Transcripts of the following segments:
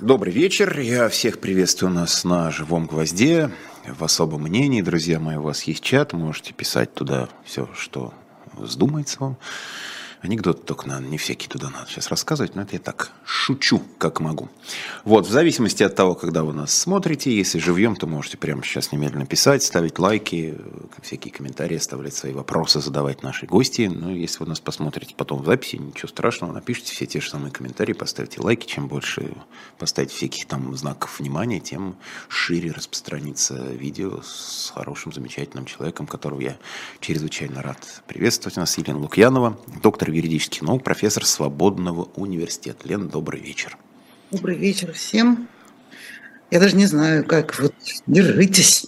Добрый вечер. Я всех приветствую нас на живом гвозде. В особом мнении, друзья мои, у вас есть чат. Можете писать туда все, что вздумается вам. Анекдот только надо, не всякий туда надо сейчас рассказывать, но это я так шучу, как могу. Вот, в зависимости от того, когда вы нас смотрите, если живьем, то можете прямо сейчас немедленно писать, ставить лайки, всякие комментарии, оставлять свои вопросы, задавать наши гости. Ну, если вы нас посмотрите потом в записи, ничего страшного, напишите все те же самые комментарии, поставьте лайки. Чем больше поставить всяких там знаков внимания, тем шире распространится видео с хорошим, замечательным человеком, которого я чрезвычайно рад приветствовать. У нас Елена Лукьянова, доктор доктор юридических наук, профессор Свободного университета. Лена, добрый вечер. Добрый вечер всем. Я даже не знаю, как. Вот держитесь.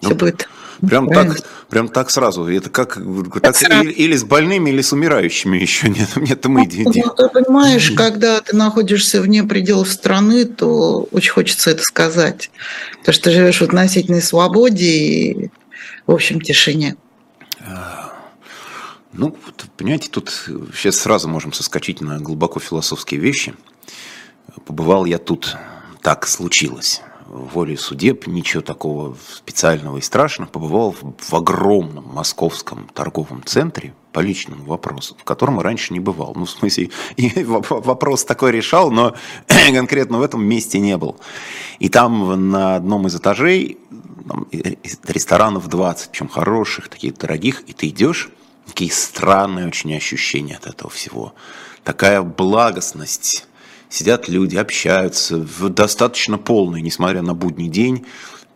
Все ну, будет Прям так, прям так сразу. Это как так, или, или с больными, или с умирающими еще нет. Нет, мы ну, ну, ты понимаешь, когда ты находишься вне пределов страны, то очень хочется это сказать. Потому что ты живешь в относительной свободе и, в общем, тишине. Ну, понимаете, тут сейчас сразу можем соскочить на глубоко философские вещи. Побывал я тут, так случилось. Волей судеб, ничего такого специального и страшного. Побывал в, в огромном московском торговом центре по личному вопросу, в котором раньше не бывал. Ну, в смысле, вопрос такой решал, но конкретно в этом месте не был. И там на одном из этажей там, ресторанов 20, причем хороших, таких дорогих, и ты идешь, Какие странные очень ощущения от этого всего. Такая благостность. Сидят люди, общаются в достаточно полный, несмотря на будний день,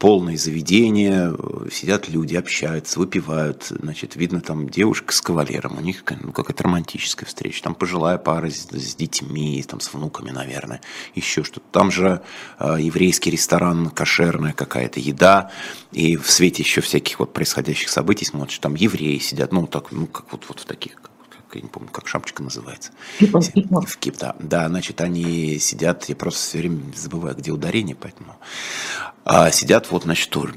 полное заведение, сидят люди, общаются, выпивают, значит, видно там девушка с кавалером, у них ну, какая-то романтическая встреча, там пожилая пара с, с детьми, там с внуками, наверное, еще что-то. Там же э, еврейский ресторан, кошерная какая-то еда, и в свете еще всяких вот происходящих событий смотришь, там евреи сидят, ну, так, ну, как вот, вот в таких я не помню, как шапочка называется. Кипа. В кип, да. да, значит, они сидят, я просто все время забываю, где ударение, поэтому а, сидят вот, значит, тоже,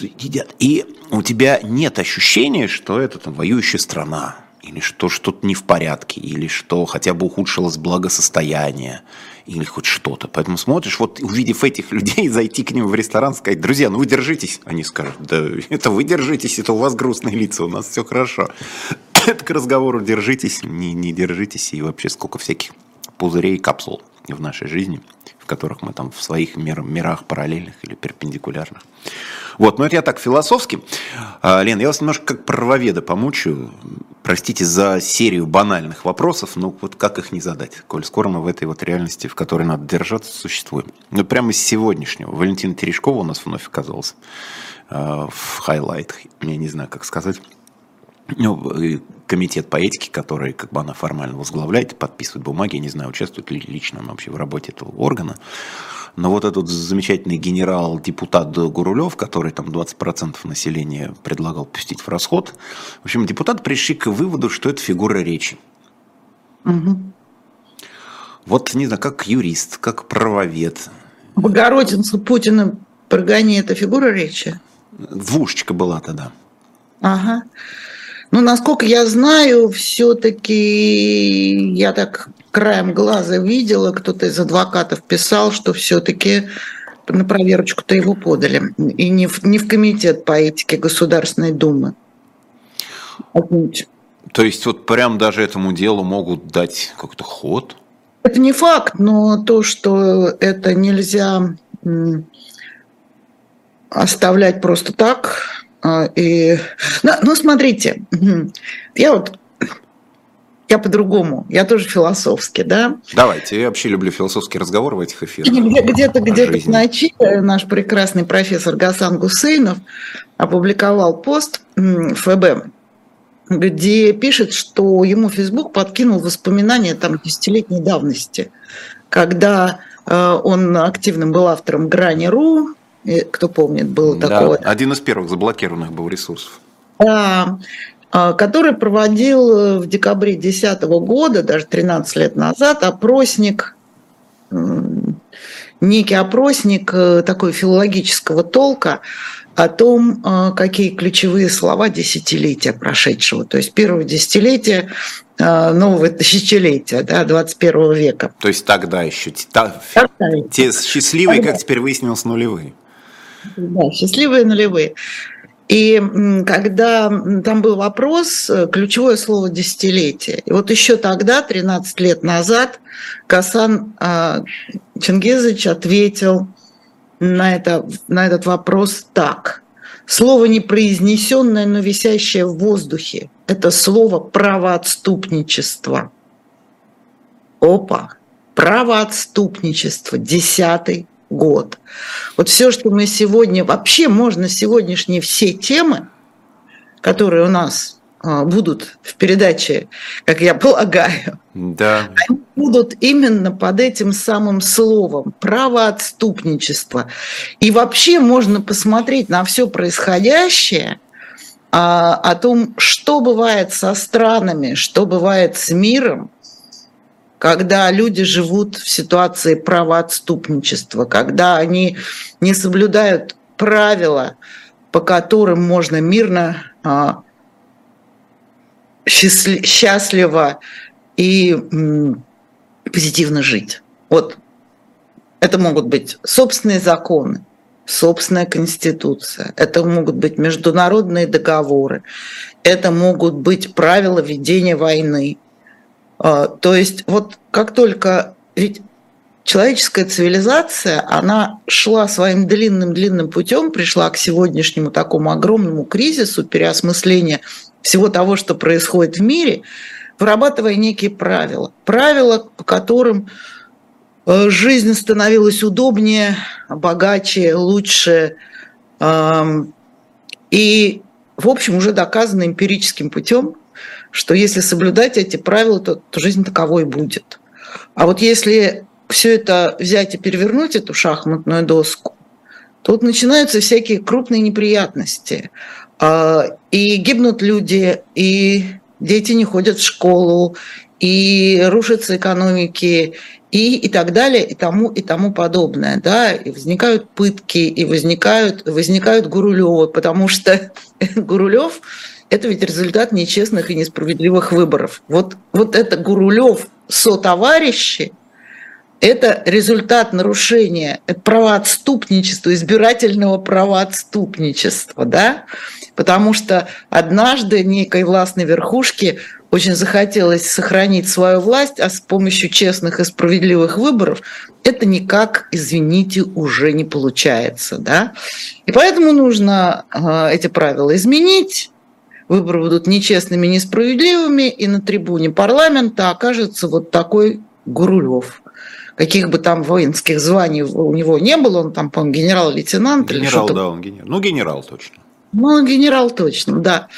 едят. И у тебя нет ощущения, что это там воюющая страна, или что что-то не в порядке, или что хотя бы ухудшилось благосостояние, или хоть что-то. Поэтому смотришь, вот увидев этих людей, зайти к ним в ресторан, сказать, друзья, ну вы держитесь. Они скажут, да это вы держитесь, это у вас грустные лица, у нас все хорошо. Это к разговору держитесь, не, не держитесь, и вообще сколько всяких пузырей и капсул в нашей жизни, в которых мы там в своих мир, мирах параллельных или перпендикулярных. Вот, но это я так философски. А, Лен, я вас немножко как правоведа помучаю. Простите за серию банальных вопросов, но вот как их не задать, коль скоро мы в этой вот реальности, в которой надо держаться, существуем. Ну, прямо из сегодняшнего. Валентина Терешкова у нас вновь оказался а, в хайлайтах, я не знаю, как сказать ну, комитет по этике, который как бы она формально возглавляет, подписывает бумаги, я не знаю, участвует ли лично она вообще в работе этого органа. Но вот этот замечательный генерал-депутат Гурулев, который там 20% населения предлагал пустить в расход, в общем, депутат пришли к выводу, что это фигура речи. Угу. Вот, не знаю, как юрист, как правовед. Богородицу Путина прогони, это фигура речи? Двушечка была тогда. Ага. Ну, насколько я знаю, все-таки я так краем глаза видела, кто-то из адвокатов писал, что все-таки на проверочку-то его подали. И не в, не в комитет по этике Государственной Думы. То есть вот прям даже этому делу могут дать какой-то ход? Это не факт, но то, что это нельзя оставлять просто так, и, ну, ну, смотрите, я вот я по-другому, я тоже философски, да. Давайте, я вообще люблю философский разговор в этих эфирах. Где-то где-то в ночи наш прекрасный профессор Гасан Гусейнов опубликовал пост ФБ, где пишет, что ему Facebook подкинул воспоминания там десятилетней давности, когда э, он активным был автором Грани.ру, кто помнит, был да. Один из первых заблокированных был ресурсов. Да, а, который проводил в декабре 2010 года, даже 13 лет назад, опросник некий опросник э, такой филологического толка о том, э, какие ключевые слова десятилетия прошедшего, то есть первого десятилетия э, нового тысячелетия, да, 21 века. То есть тогда еще та, тогда. те счастливые, тогда. как теперь выяснилось, нулевые. Да, счастливые нулевые. И когда там был вопрос, э, ключевое слово «десятилетие». И вот еще тогда, 13 лет назад, Касан а, Чингизович ответил на, это, на этот вопрос так. Слово непроизнесенное, но висящее в воздухе – это слово правоотступничество. Опа! Правоотступничество, десятый год. Вот все, что мы сегодня, вообще можно сегодняшние все темы, которые у нас а, будут в передаче, как я полагаю, да. они будут именно под этим самым словом правоотступничество. И вообще можно посмотреть на все происходящее а, о том, что бывает со странами, что бывает с миром, когда люди живут в ситуации правоотступничества, когда они не соблюдают правила, по которым можно мирно, а, счастливо и позитивно жить. Вот это могут быть собственные законы, собственная конституция, это могут быть международные договоры, это могут быть правила ведения войны, то есть вот как только... Ведь человеческая цивилизация, она шла своим длинным-длинным путем, пришла к сегодняшнему такому огромному кризису переосмысления всего того, что происходит в мире, вырабатывая некие правила. Правила, по которым э, жизнь становилась удобнее, богаче, лучше. И, в общем, уже доказано эмпирическим путем, что если соблюдать эти правила, то, то жизнь таковой будет. А вот если все это взять и перевернуть, эту шахматную доску, тут начинаются всякие крупные неприятности. А, и гибнут люди, и дети не ходят в школу, и рушатся экономики, и, и так далее, и тому, и тому подобное. Да? И возникают пытки, и возникают, возникают Гурулевы, потому что Гурулев это ведь результат нечестных и несправедливых выборов. Вот, вот это Гурулев со-товарищи, это результат нарушения правоотступничества, избирательного правоотступничества, да? Потому что однажды некой властной верхушке очень захотелось сохранить свою власть, а с помощью честных и справедливых выборов это никак, извините, уже не получается. Да? И поэтому нужно э, эти правила изменить, выборы будут нечестными, несправедливыми, и на трибуне парламента окажется вот такой Гурулев. Каких бы там воинских званий у него не было, он там, по-моему, генерал-лейтенант. Генерал, да, он генерал. Ну, генерал точно. Ну, генерал точно, да.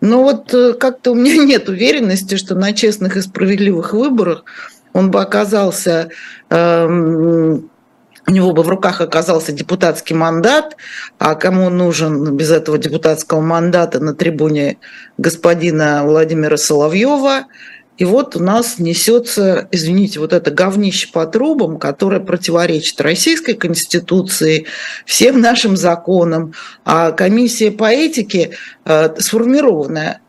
Но вот э, как-то у меня нет уверенности, что на честных и справедливых выборах он бы оказался эм, у него бы в руках оказался депутатский мандат, а кому нужен без этого депутатского мандата на трибуне господина Владимира Соловьева. И вот у нас несется, извините, вот это говнище по трубам, которое противоречит российской конституции, всем нашим законам. А комиссия по этике, э, сформированная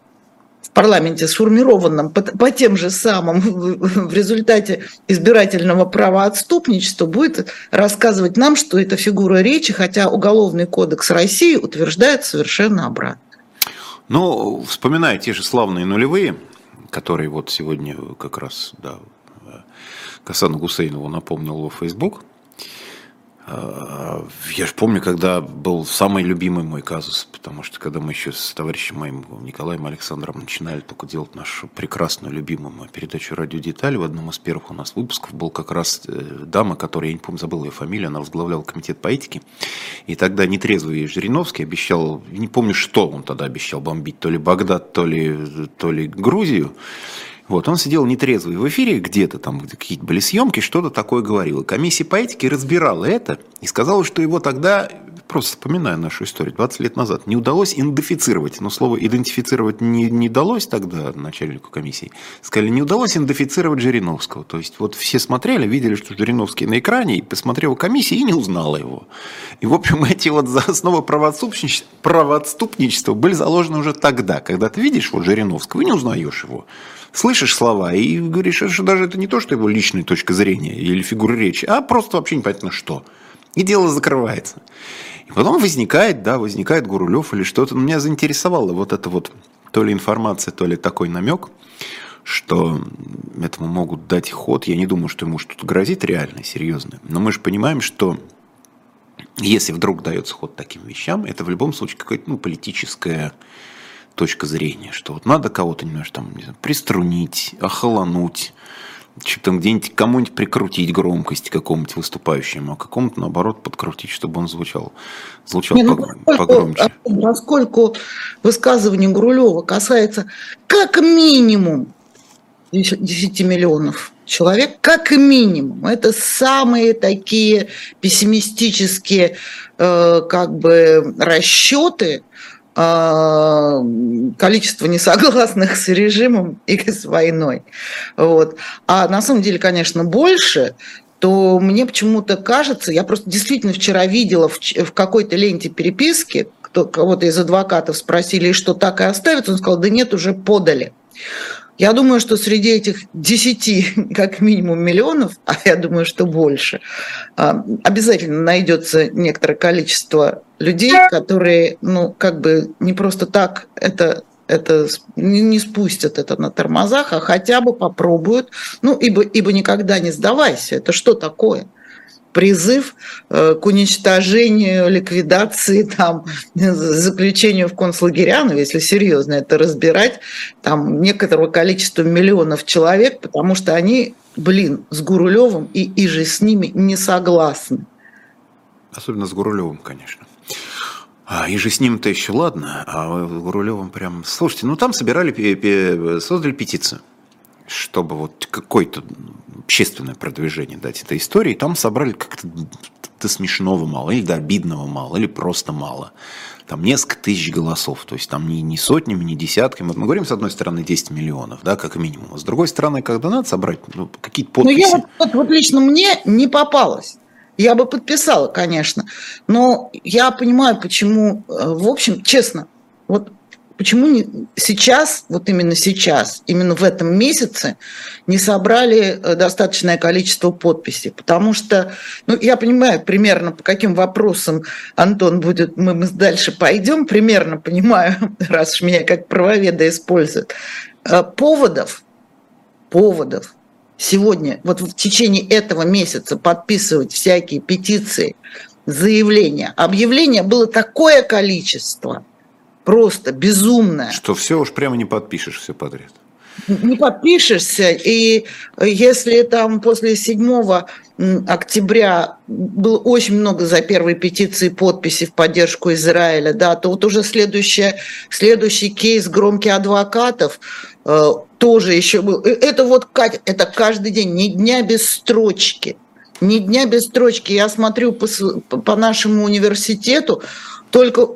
парламенте, сформированном по, по тем же самым в результате избирательного права отступничества, будет рассказывать нам, что это фигура речи, хотя Уголовный кодекс России утверждает совершенно обратно. Ну, вспоминая те же славные нулевые, которые вот сегодня как раз да, Касану Гусейнову напомнил во Facebook – я же помню, когда был самый любимый мой казус, потому что когда мы еще с товарищем моим Николаем Александром начинали только делать нашу прекрасную, любимую мою передачу «Радио Детали», в одном из первых у нас выпусков был как раз э, дама, которая, я не помню, забыл ее фамилию, она возглавляла комитет по этике, и тогда нетрезвый Жириновский обещал, не помню, что он тогда обещал бомбить, то ли Багдад, то ли, то ли Грузию, вот, он сидел нетрезвый в эфире, где-то там какие-то были съемки, что-то такое говорил. комиссия по этике разбирала это и сказала, что его тогда просто вспоминаю нашу историю 20 лет назад. Не удалось идентифицировать, но слово идентифицировать не, не далось тогда начальнику комиссии. Сказали, не удалось идентифицировать Жириновского. То есть вот все смотрели, видели, что Жириновский на экране, и посмотрела комиссия и не узнала его. И, в общем, эти вот основы правоотступничества, правоотступничества были заложены уже тогда, когда ты видишь вот Жириновского и не узнаешь его слышишь слова и говоришь, что даже это не то, что его личная точка зрения или фигура речи, а просто вообще непонятно что. И дело закрывается. И потом возникает, да, возникает Гурулев или что-то. Меня заинтересовало вот это вот то ли информация, то ли такой намек, что этому могут дать ход. Я не думаю, что ему что-то грозит реально, серьезно. Но мы же понимаем, что если вдруг дается ход таким вещам, это в любом случае какая-то ну, политическая точка зрения, что вот надо кого-то немножко там, не знаю, приструнить, охолонуть, что-то где-нибудь кому-нибудь прикрутить громкость какому-нибудь выступающему, а какому-то, наоборот, подкрутить, чтобы он звучал, звучал Не, ну, поскольку, погромче. Поскольку высказывание Гурулева касается как минимум 10 миллионов человек, как минимум. Это самые такие пессимистические э, как бы расчеты, а, количество несогласных с режимом и с войной. Вот. А на самом деле, конечно, больше, то мне почему-то кажется, я просто действительно вчера видела в, в какой-то ленте переписки, кто, кого-то из адвокатов спросили, что так и оставят, он сказал, да нет, уже подали. Я думаю, что среди этих 10, как минимум, миллионов, а я думаю, что больше, а, обязательно найдется некоторое количество людей, которые, ну, как бы не просто так это это не спустят это на тормозах, а хотя бы попробуют. Ну, ибо, ибо никогда не сдавайся. Это что такое? Призыв э, к уничтожению, ликвидации, там, заключению в концлагеря, ну, если серьезно это разбирать, там, некоторого количества миллионов человек, потому что они, блин, с Гурулевым и, и же с ними не согласны. Особенно с Гурулевым, конечно. А, и же с ним-то еще ладно, а с Гурулевым прям... Слушайте, ну там собирали, создали петицию чтобы вот какое-то общественное продвижение дать этой истории, там собрали как-то до смешного мало, или до обидного мало, или просто мало. Там несколько тысяч голосов, то есть там не, не сотнями, не десятками. Вот мы говорим, с одной стороны, 10 миллионов, да, как минимум. А с другой стороны, когда надо собрать ну, какие-то подписи. Ну, я вот, вот, вот лично мне не попалось. Я бы подписала, конечно. Но я понимаю, почему, э, в общем, честно, вот Почему не, сейчас, вот именно сейчас, именно в этом месяце не собрали э, достаточное количество подписей? Потому что, ну, я понимаю примерно, по каким вопросам Антон будет, мы, мы дальше пойдем, примерно понимаю, раз уж меня как правоведа используют. Э, поводов, поводов сегодня, вот в течение этого месяца подписывать всякие петиции, заявления, объявления было такое количество – просто безумная. Что все уж прямо не подпишешь все подряд. Не подпишешься, и если там после 7 октября было очень много за первой петиции подписей в поддержку Израиля, да, то вот уже следующее, следующий кейс громких адвокатов э, тоже еще был. Это вот, это каждый день, ни дня без строчки. Ни дня без строчки. Я смотрю по, по нашему университету, только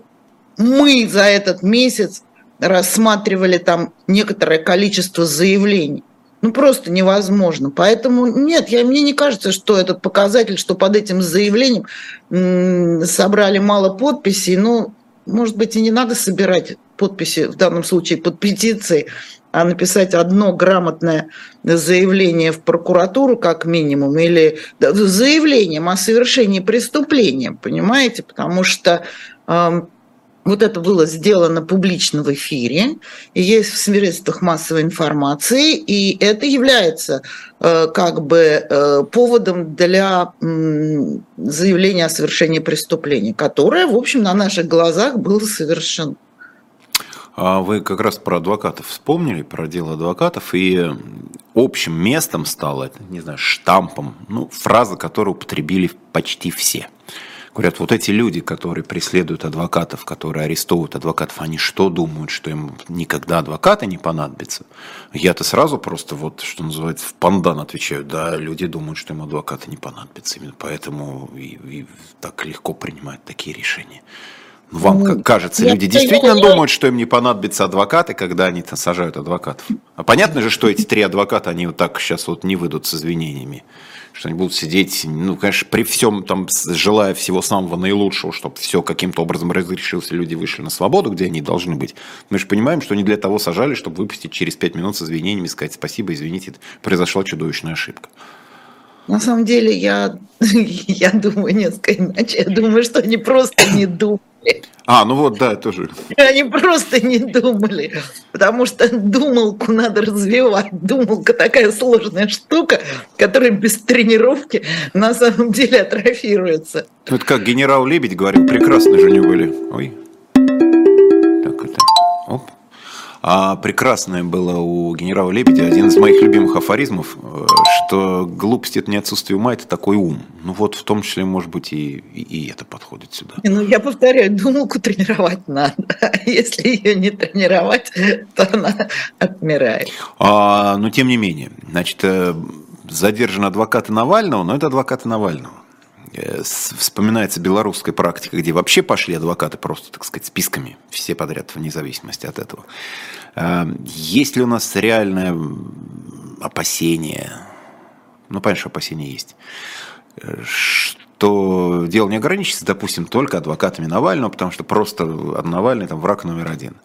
мы за этот месяц рассматривали там некоторое количество заявлений. Ну, просто невозможно. Поэтому нет, я, мне не кажется, что этот показатель, что под этим заявлением м- собрали мало подписей. Ну, может быть, и не надо собирать подписи, в данном случае под петицией, а написать одно грамотное заявление в прокуратуру, как минимум, или заявлением о совершении преступления, понимаете? Потому что э, вот это было сделано публично в эфире, и есть в средствах массовой информации, и это является э, как бы э, поводом для заявления о совершении преступления, которое, в общем, на наших глазах было совершено. А вы как раз про адвокатов вспомнили, про дело адвокатов, и общим местом стало, не знаю, штампом, ну, фраза, которую употребили почти все – Говорят, вот эти люди, которые преследуют адвокатов, которые арестовывают адвокатов, они что думают, что им никогда адвокаты не понадобятся? Я-то сразу просто вот, что называется, в пандан отвечаю, да, люди думают, что им адвокаты не понадобятся, именно поэтому и, и так легко принимают такие решения. Вам как кажется, люди действительно думают, что им не понадобятся адвокаты, когда они сажают адвокатов? А понятно же, что эти три адвоката, они вот так сейчас вот не выйдут с извинениями. Что они будут сидеть, ну, конечно, при всем там, желая всего самого наилучшего, чтобы все каким-то образом разрешилось, и люди вышли на свободу, где они должны быть. Мы же понимаем, что не для того сажали, чтобы выпустить через пять минут с извинениями, сказать спасибо, извините, произошла чудовищная ошибка. На самом деле я, я думаю несколько иначе. Я думаю, что они просто не думают а, ну вот, да, тоже. Они просто не думали, потому что думалку надо развивать. Думалка такая сложная штука, которая без тренировки на самом деле атрофируется. Вот как генерал Лебедь говорил, прекрасные же они были. Ой. А прекрасное было у генерала Лебедя один из моих любимых афоризмов, э, что глупость это не отсутствие ума, это такой ум. Ну вот в том числе, может быть, и, и, и это подходит сюда. Ну, я повторяю, думалку тренировать надо. А если ее не тренировать, то она отмирает. А, но тем не менее, значит, э, задержан адвокаты Навального, но это адвокаты Навального. Э, вспоминается белорусская практика, где вообще пошли адвокаты просто, так сказать, списками, все подряд, вне зависимости от этого. Э, есть ли у нас реальное опасение, ну, понятно, что опасения есть, э, что дело не ограничится, допустим, только адвокатами Навального, потому что просто Навальный там враг номер один.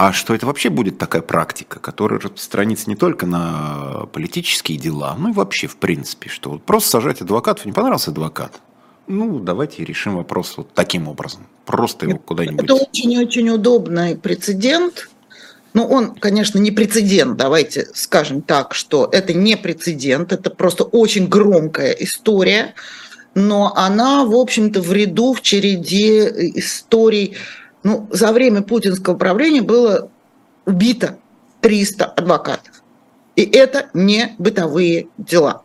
А что это вообще будет такая практика, которая распространится не только на политические дела, но и вообще в принципе, что вот просто сажать адвокатов, не понравился адвокат, ну, давайте решим вопрос вот таким образом. Просто его куда-нибудь... Это очень-очень удобный прецедент. Ну, он, конечно, не прецедент, давайте скажем так, что это не прецедент, это просто очень громкая история, но она, в общем-то, в ряду, в череде историй. Ну, за время путинского правления было убито 300 адвокатов. И это не бытовые дела.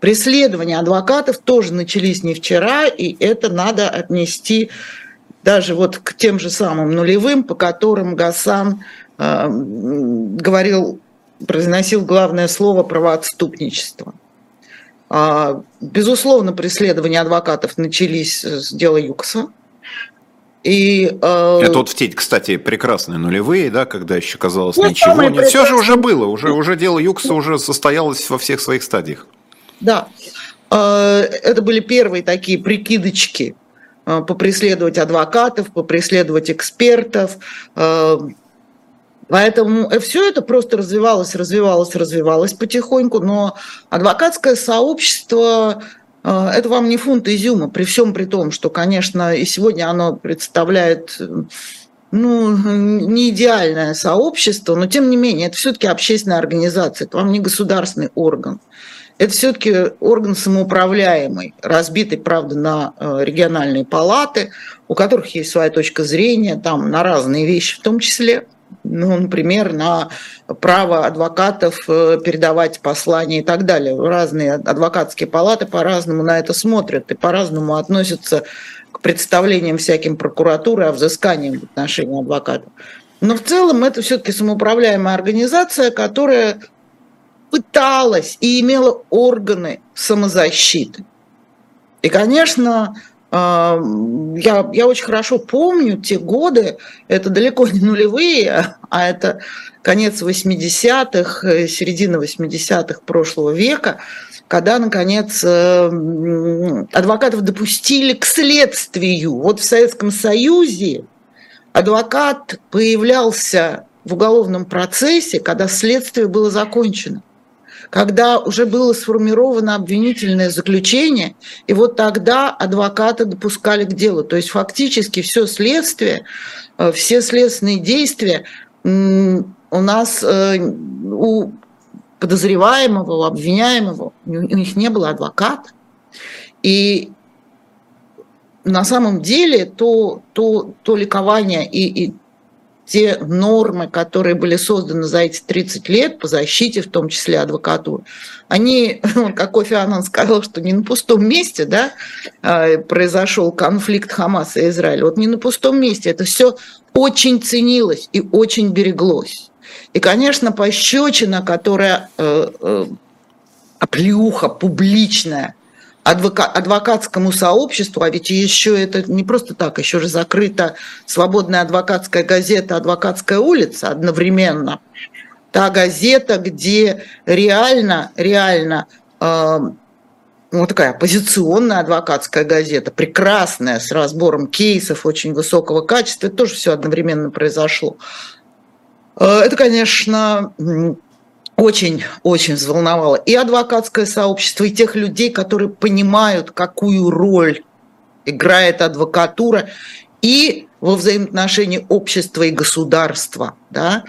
Преследования адвокатов тоже начались не вчера, и это надо отнести даже вот к тем же самым нулевым, по которым Гасан э, говорил, произносил главное слово правоотступничество. А, безусловно, преследования адвокатов начались с дела Юкса. И, э... Это вот в те, кстати, прекрасные нулевые, да, когда еще казалось ну, ничего. Нет, все же уже было, уже, уже дело Юкса уже состоялось во всех своих стадиях. Да, э, это были первые такие прикидочки э, попреследовать адвокатов, попреследовать экспертов. Э, поэтому все это просто развивалось, развивалось, развивалось потихоньку, но адвокатское сообщество это вам не фунт изюма, при всем при том, что, конечно, и сегодня оно представляет ну, не идеальное сообщество, но тем не менее, это все-таки общественная организация, это вам не государственный орган. Это все-таки орган самоуправляемый, разбитый, правда, на э, региональные палаты, у которых есть своя точка зрения, там на разные вещи в том числе, ну, например, на право адвокатов э, передавать послания и так далее. Разные адвокатские палаты по-разному на это смотрят и по-разному относятся к представлениям всяким прокуратуры о взыскании в отношении адвокатов. Но в целом это все-таки самоуправляемая организация, которая пыталась и имела органы самозащиты. И, конечно, я, я очень хорошо помню те годы, это далеко не нулевые, а это конец 80-х, э, середина 80-х прошлого века, когда, наконец, э, адвокатов допустили к следствию. Вот в Советском Союзе адвокат появлялся в уголовном процессе, когда следствие было закончено когда уже было сформировано обвинительное заключение, и вот тогда адвоката допускали к делу. То есть фактически все следствие, э, все следственные действия у нас э, у подозреваемого, у обвиняемого, у них не было адвоката. И на самом деле то, то, то ликование и, и те нормы, которые были созданы за эти 30 лет по защите, в том числе адвокатуры, они, как Кофи Аннан сказал, что не на пустом месте да, а, произошел конфликт Хамаса и Израиля. Вот не на пустом месте. Это все очень ценилось и очень береглось. И, конечно, пощечина, которая э, э, оплеуха публичная адвока, адвокатскому сообществу, а ведь еще это не просто так, еще же закрыта свободная адвокатская газета «Адвокатская улица» одновременно. Та газета, где реально, реально э, ну, такая оппозиционная адвокатская газета, прекрасная, с разбором кейсов очень высокого качества, тоже все одновременно произошло. Э, это, конечно, очень-очень взволновало и адвокатское сообщество, и тех людей, которые понимают, какую роль играет адвокатура и во взаимоотношении общества и государства, да,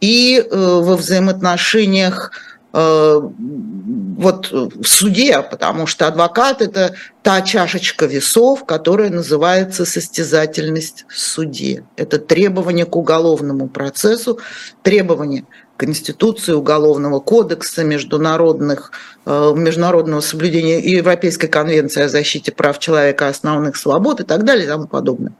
и э, во взаимоотношениях вот в суде, потому что адвокат – это та чашечка весов, которая называется состязательность в суде. Это требование к уголовному процессу, требование Конституции, Уголовного кодекса, международных, э, международного соблюдения Европейской конвенции о защите прав человека, основных свобод и так далее и тому подобное.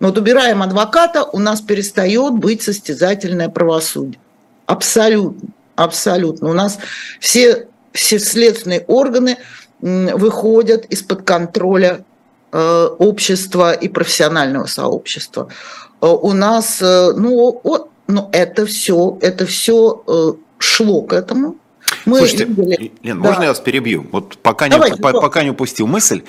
Но вот убираем адвоката, у нас перестает быть состязательное правосудие. Абсолютно. Абсолютно. У нас все, все следственные органы выходят из-под контроля э, общества и профессионального сообщества. Э, у нас, ну, но это все, это все э, шло к этому. Мы Слушайте, видели... Лен, да. можно я вас перебью? Вот пока Давайте, не, по, пока не упустил мысль.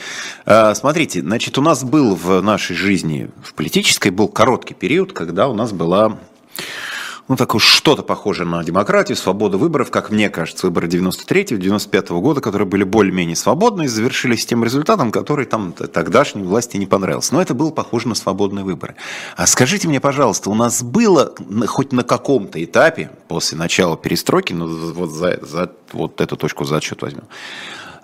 Э, смотрите, значит, у нас был в нашей жизни, в политической, был короткий период, когда у нас была ну, такое что-то похожее на демократию, свободу выборов, как мне кажется, выборы 93-95 года, которые были более-менее свободные, завершились тем результатом, который там тогдашней власти не понравился. Но это было похоже на свободные выборы. А скажите мне, пожалуйста, у нас было хоть на каком-то этапе после начала перестройки, ну, вот за, за вот эту точку за отсчет возьмем,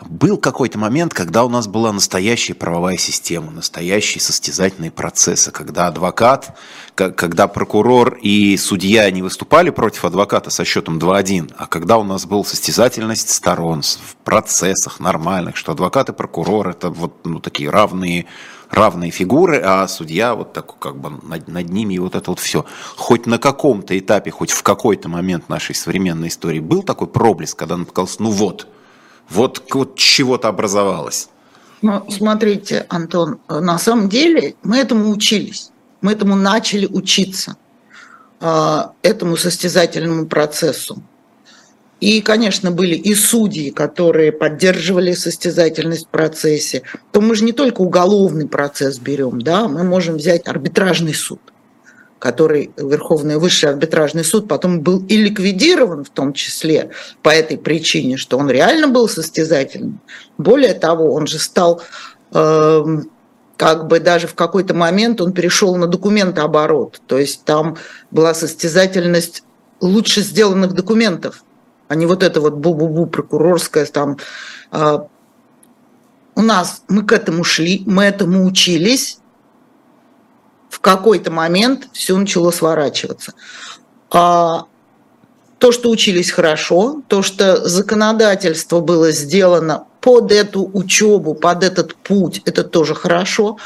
был какой-то момент, когда у нас была настоящая правовая система, настоящие состязательные процессы, когда адвокат, когда прокурор и судья не выступали против адвоката со счетом 2-1, а когда у нас была состязательность сторон в процессах нормальных, что адвокат и прокурор это вот ну, такие равные равные фигуры, а судья вот так как бы над, над ними и вот это вот все. Хоть на каком-то этапе, хоть в какой-то момент нашей современной истории был такой проблеск, когда он показался, ну вот – вот, вот чего-то образовалось. Ну, смотрите, Антон, на самом деле мы этому учились. Мы этому начали учиться, а, этому состязательному процессу. И, конечно, были и судьи, которые поддерживали состязательность в процессе. То мы же не только уголовный процесс берем, да, мы можем взять арбитражный суд – который Верховный Высший арбитражный суд потом был и ликвидирован в том числе по этой причине, что он реально был состязательным. Более того, он же стал э, как бы даже в какой-то момент он перешел на документооборот, то есть там была состязательность лучше сделанных документов, а не вот это вот бу-бу-бу прокурорское там. Э, у нас мы к этому шли, мы этому учились, в какой-то момент все начало сворачиваться. А то, что учились хорошо, то, что законодательство было сделано под эту учебу, под этот путь, это тоже хорошо.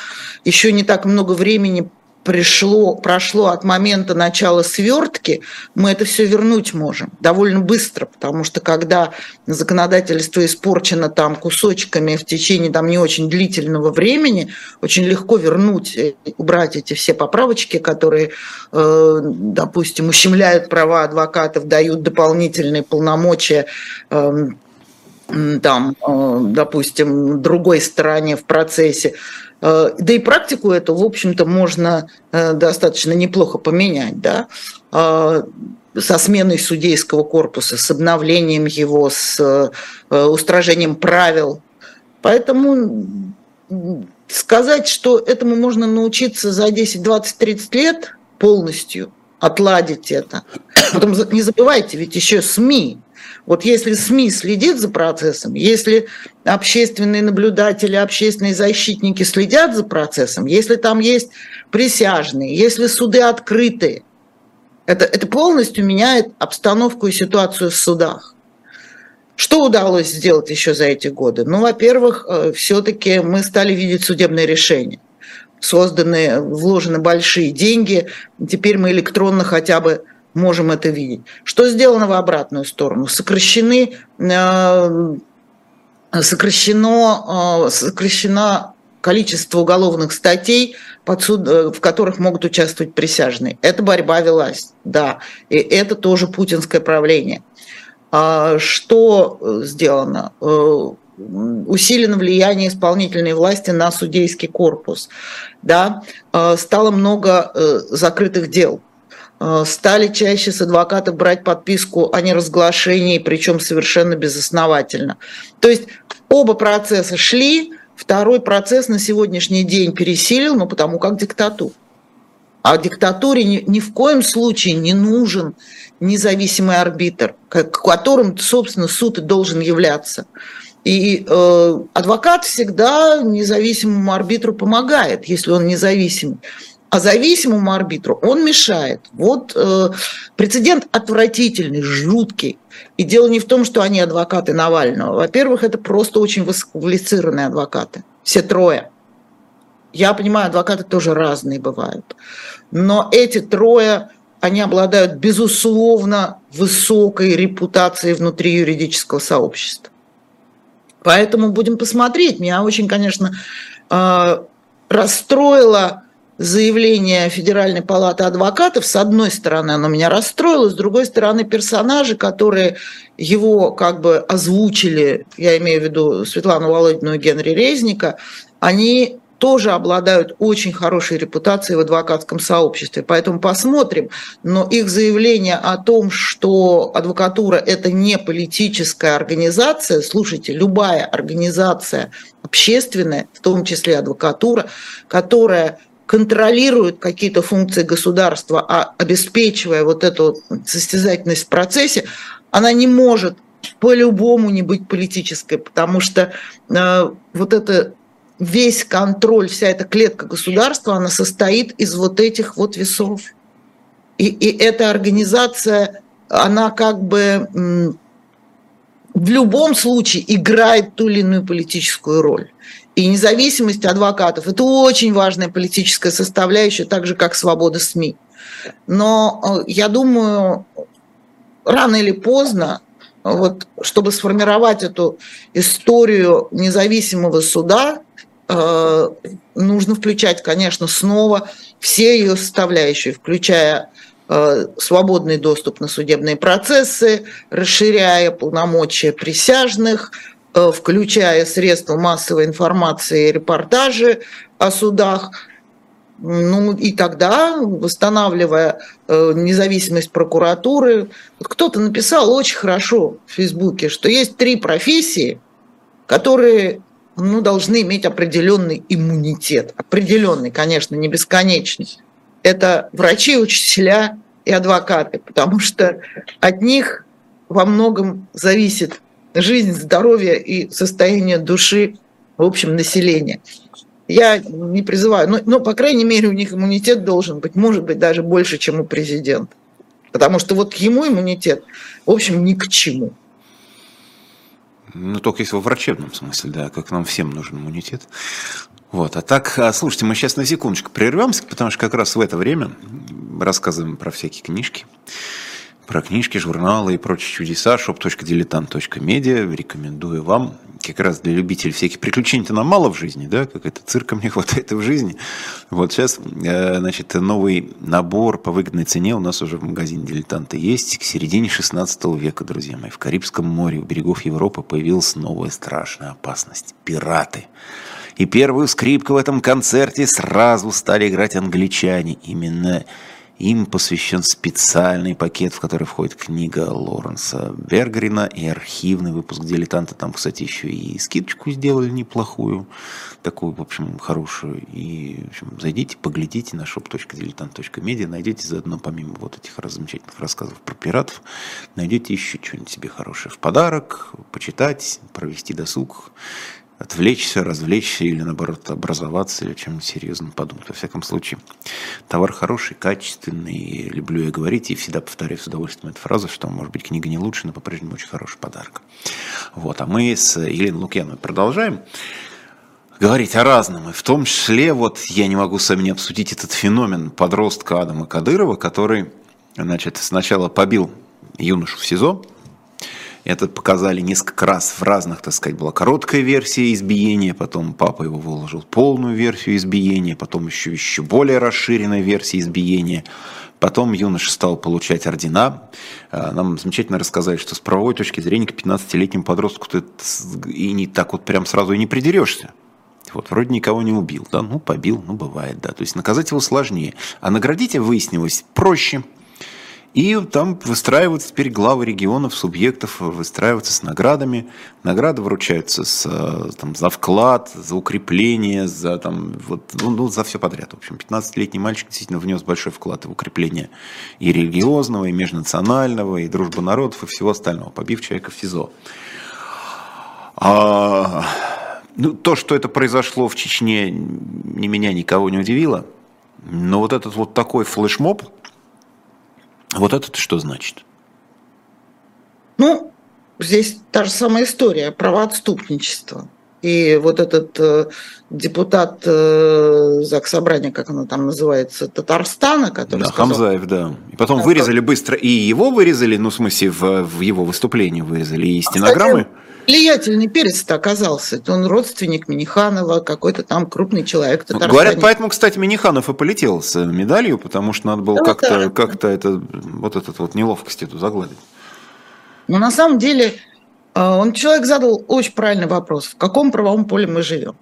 Еще не так много времени пришло, прошло от момента начала свертки, мы это все вернуть можем довольно быстро, потому что когда законодательство испорчено там кусочками в течение там не очень длительного времени, очень легко вернуть, э, убрать эти все поправочки, которые, э, допустим, ущемляют права адвокатов, дают дополнительные полномочия эм, там, э, допустим, другой стороне в процессе. Э, да и практику эту, в общем-то, можно э, достаточно неплохо поменять, да, со сменой судейского корпуса, с обновлением его, с устражением правил. Поэтому сказать, что этому можно научиться за 10, 20, 30 лет полностью, отладить это. Потом не забывайте, ведь еще СМИ вот если СМИ следит за процессом, если общественные наблюдатели, общественные защитники следят за процессом, если там есть присяжные, если суды открытые, Это, это полностью меняет обстановку и ситуацию в судах. Что удалось сделать еще за эти годы? Ну, во-первых, э, все-таки мы стали видеть судебные решения. Созданы, вложены большие деньги. Теперь мы электронно хотя бы можем это видеть. Что сделано в обратную сторону? Сокращены, э, сокращено, э, сокращено количество уголовных статей, под суд, в которых могут участвовать присяжные. Это борьба велась, да. И это тоже путинское правление. А что э, сделано? Э, усилено влияние исполнительной власти на судейский корпус. Да? Э, стало много закрытых дел. Стали чаще с адвокатов брать подписку о неразглашении, причем совершенно безосновательно. То есть оба процесса шли, второй процесс на сегодняшний день пересилил, ну потому как диктатура. А диктатуре ни, ни в коем случае не нужен независимый арбитр, которым, собственно, суд и должен являться. И э, адвокат всегда независимому арбитру помогает, если он независимый. А зависимому арбитру он мешает. Вот э, прецедент отвратительный, жуткий. И дело не в том, что они адвокаты Навального. Во-первых, это просто очень высококвалифицированные адвокаты. Все трое. Я понимаю, адвокаты тоже разные бывают. Но эти трое они обладают, безусловно, высокой репутацией внутри юридического сообщества. Поэтому будем посмотреть. Меня очень, конечно, а, расстроило заявление Федеральной палаты адвокатов. С одной стороны, оно меня расстроило, с другой стороны, персонажи, которые его как бы озвучили, я имею в виду Светлану Володину и Генри Резника, они тоже обладают очень хорошей репутацией в адвокатском сообществе. Поэтому посмотрим. Но их заявление о том, что адвокатура – это не политическая организация, слушайте, любая организация общественная, в том числе адвокатура, которая контролирует какие-то функции государства, а обеспечивая вот эту состязательность в процессе, она не может по-любому не быть политической, потому что э, вот это весь контроль, вся эта клетка государства, она состоит из вот этих вот весов. И, и эта организация, она как бы в любом случае играет ту или иную политическую роль. И независимость адвокатов – это очень важная политическая составляющая, так же, как свобода СМИ. Но э, я думаю, рано или поздно, вот, чтобы сформировать эту историю независимого суда, Э, нужно включать, конечно, снова все ее составляющие, включая э, свободный доступ на судебные процессы, расширяя полномочия присяжных, включая средства массовой информации и репортажи о судах. Ну и тогда, восстанавливая независимость прокуратуры, кто-то написал очень хорошо в Фейсбуке, что есть три профессии, которые ну, должны иметь определенный иммунитет. Определенный, конечно, не бесконечный. Это врачи, учителя и адвокаты, потому что от них во многом зависит жизнь, здоровье и состояние души, в общем, населения. Я не призываю, но, но, по крайней мере, у них иммунитет должен быть, может быть, даже больше, чем у президента. Потому что вот ему иммунитет, в общем, ни к чему. Ну, только если во врачебном смысле, да, как нам всем нужен иммунитет. Вот, а так, а, слушайте, мы сейчас на секундочку прервемся, потому что как раз в это время рассказываем про всякие книжки про книжки, журналы и прочие чудеса shop.diletant.media. Рекомендую вам. Как раз для любителей всяких приключений-то нам мало в жизни, да, как это цирка мне хватает и в жизни. Вот сейчас, э, значит, новый набор по выгодной цене у нас уже в магазине «Дилетанта» есть. К середине 16 века, друзья мои, в Карибском море у берегов Европы появилась новая страшная опасность – пираты. И первую скрипку в этом концерте сразу стали играть англичане. Именно им посвящен специальный пакет, в который входит книга Лоренса Бергрина и архивный выпуск «Дилетанта». Там, кстати, еще и скидочку сделали неплохую, такую, в общем, хорошую. И, в общем, зайдите, поглядите на shop.diletant.media, найдете заодно, помимо вот этих замечательных рассказов про пиратов, найдете еще что-нибудь себе хорошее в подарок, почитать, провести досуг. Отвлечься, развлечься или, наоборот, образоваться или чем-нибудь серьезным подумать. Во всяком случае, товар хороший, качественный, люблю я говорить, и всегда повторяю с удовольствием эту фразу, что, может быть, книга не лучше, но по-прежнему очень хороший подарок. Вот, а мы с Еленой Лукьяновой продолжаем говорить о разном, и в том числе, вот, я не могу с вами не обсудить этот феномен подростка Адама Кадырова, который, значит, сначала побил юношу в СИЗО, это показали несколько раз в разных, так сказать, была короткая версия избиения, потом папа его выложил полную версию избиения, потом еще, еще более расширенная версия избиения. Потом юноша стал получать ордена. А, нам замечательно рассказали, что с правовой точки зрения к 15-летнему подростку ты и не так вот прям сразу и не придерешься. Вот, вроде никого не убил, да, ну, побил, ну, бывает, да. То есть наказать его сложнее. А наградить, выяснилось, проще – и там выстраиваются теперь главы регионов, субъектов, выстраиваются с наградами. Награды вручаются с, э, там, за вклад, за укрепление, за, там, вот, ну, ну, за все подряд. В общем, 15-летний мальчик действительно внес большой вклад в укрепление и религиозного, и межнационального, и дружбы народов, и всего остального, побив человека в СИЗО. А, ну, то, что это произошло в Чечне, ни меня, никого не удивило. Но вот этот вот такой флешмоб – вот это что значит? Ну, здесь та же самая история, правоотступничество. И вот этот э, депутат э, ЗАГС Собрания, как оно там называется, Татарстана, который да, сказал... Хамзаев, да. И потом да, вырезали быстро, и его вырезали, ну, в смысле, в, в его выступлении вырезали, и стенограммы. А, кстати, влиятельный перец-то оказался. Он родственник Миниханова, какой-то там крупный человек. Ну, говорят, поэтому, кстати, Миниханов и полетел с медалью, потому что надо было да, как-то, да. как-то это, вот этот вот неловкость эту загладить. Но на самом деле э, он человек задал очень правильный вопрос. В каком правовом поле мы живем?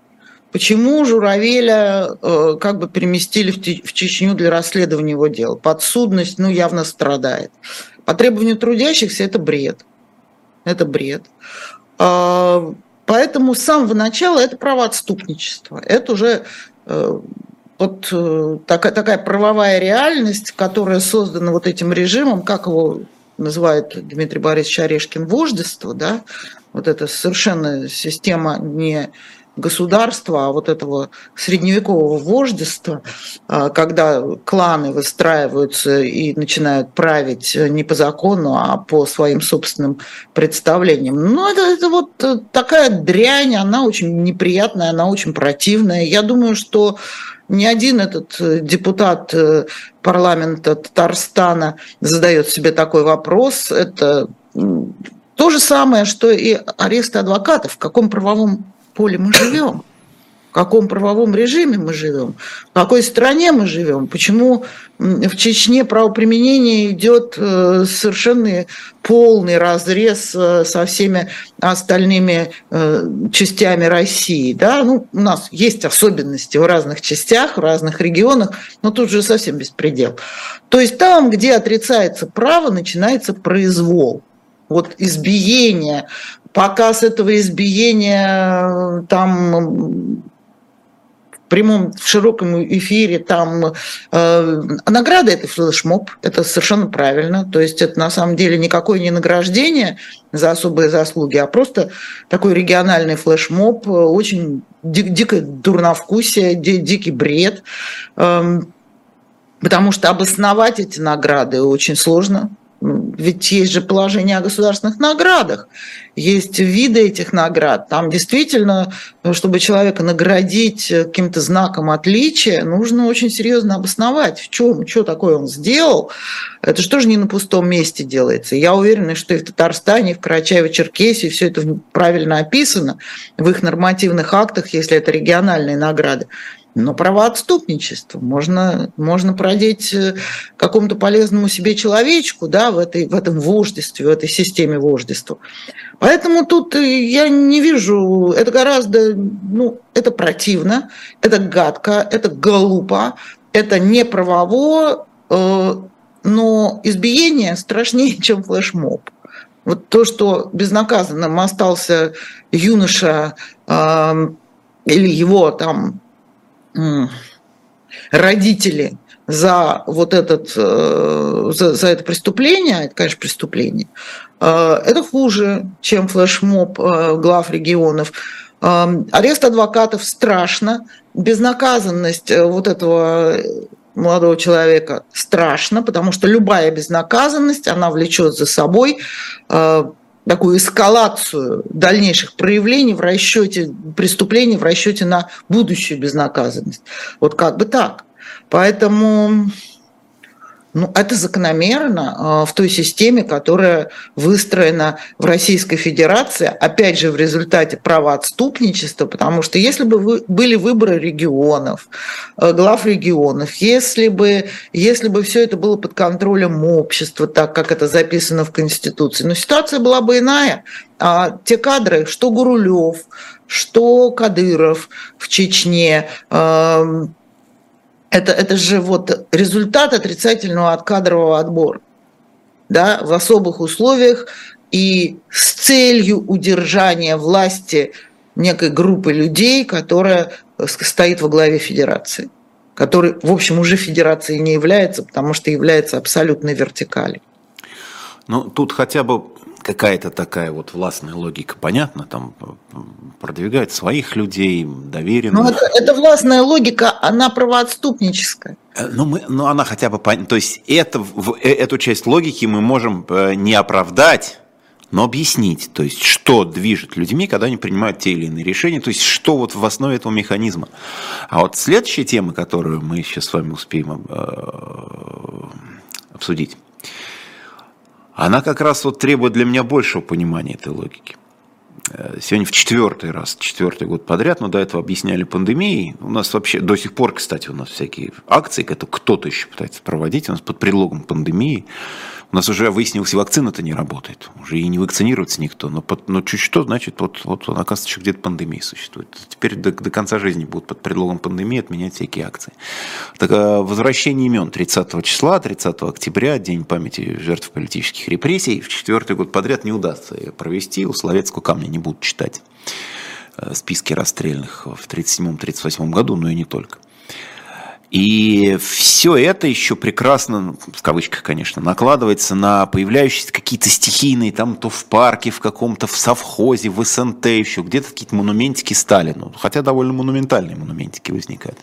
Почему Журавеля э, как бы переместили в Чечню для расследования его дела? Подсудность, ну, явно страдает. По требованию трудящихся это бред. Это бред. А, поэтому с самого начала это правоотступничество. Это уже э, вот э, такая, такая правовая реальность, которая создана вот этим режимом, как его называет Дмитрий Борисович Орешкин, вождество, да, вот это совершенно система не государства, а вот этого средневекового вождества, а, когда кланы выстраиваются и начинают править не по закону, а по своим собственным представлениям. Ну, это, это вот такая дрянь, она очень неприятная, она очень противная. Я думаю, что ни один этот депутат э, парламента Татарстана задает себе такой вопрос. Это то же самое, что и аресты адвокатов. В каком правовом поле мы живем, в каком правовом режиме мы живем, в какой стране мы живем, почему в Чечне правоприменение идет э, совершенно полный разрез э, со всеми остальными э, частями России. Да? Ну, у нас есть особенности в разных частях, в разных регионах, но тут же совсем беспредел. То есть там, где отрицается право, начинается произвол вот избиение, показ этого избиения там в прямом, в широком эфире, там э, награда это флешмоб, это совершенно правильно, то есть это на самом деле никакое не награждение за особые заслуги, а просто такой региональный флешмоб, очень ди- дикое дурновкусие, ди- дикий бред, э, потому что обосновать эти награды очень сложно, ведь есть же положение о государственных наградах, есть виды этих наград. Там действительно, чтобы человека наградить каким-то знаком отличия, нужно очень серьезно обосновать, в чем, что такое он сделал. Это же тоже не на пустом месте делается. Я уверена, что и в Татарстане, и в Карачаево-Черкесии все это правильно описано в их нормативных актах, если это региональные награды. Но правоотступничество можно, можно продеть э, какому-то полезному себе человечку да, в, этой, в этом вождестве, в этой системе вождества. Поэтому тут э, я не вижу, это гораздо, ну, это противно, это гадко, это глупо, это неправово, э, но избиение страшнее, чем флешмоб. Вот то, что безнаказанным остался юноша э, или его там родители за вот этот, э, за, за это преступление, это, конечно, преступление, э, это хуже, чем флешмоб э, глав регионов. Арест адвокатов страшно, безнаказанность вот этого молодого человека страшно, потому что любая безнаказанность, она влечет за собой такую эскалацию дальнейших проявлений в расчете преступлений, в расчете на будущую безнаказанность. Вот как бы так. Поэтому ну, это закономерно а, в той системе, которая выстроена в Российской Федерации, опять же, в результате правоотступничества, потому что если бы вы, были выборы регионов, э, глав регионов, если бы, если бы все это было под контролем общества, так как это записано в Конституции, но ситуация была бы иная. А те кадры, что Гурулев, что Кадыров в Чечне, это, это же вот результат отрицательного от кадрового отбора. Да, в особых условиях и с целью удержания власти некой группы людей, которая стоит во главе федерации, который, в общем, уже федерацией не является, потому что является абсолютной вертикалью. Ну, тут хотя бы какая-то такая вот властная логика, понятно, там продвигать своих людей, доверенных. Но это, это властная логика, она правоотступническая. Э, ну, мы, ну, она хотя бы, то есть это, э, эту часть логики мы можем э, не оправдать, но объяснить, то есть что движет людьми, когда они принимают те или иные решения, то есть что вот в основе этого механизма. А вот следующая тема, которую мы сейчас с вами успеем обсудить, она как раз вот требует для меня большего понимания этой логики. Э, сегодня в четвертый раз, четвертый год подряд, но до этого объясняли пандемией. У нас вообще до сих пор, кстати, у нас всякие акции, это кто-то еще пытается проводить, у нас под предлогом пандемии. У нас уже выяснилось, вакцина-то не работает. Уже и не вакцинируется никто. Но, под, но чуть что, значит, вот, вот оказывается, что где-то пандемия существует. Теперь до, до конца жизни будут под предлогом пандемии отменять всякие акции. Так, а возвращение имен 30 числа, 30 октября, День памяти жертв политических репрессий, в четвертый год подряд не удастся провести. У Словецкого камня не будут читать э, списки расстрельных в 1937-1938 году, но и не только. И все это еще прекрасно, ну, в кавычках, конечно, накладывается на появляющиеся какие-то стихийные, там то в парке, в каком-то, в совхозе, в СНТ еще, где-то какие-то монументики Сталину. Хотя довольно монументальные монументики возникают.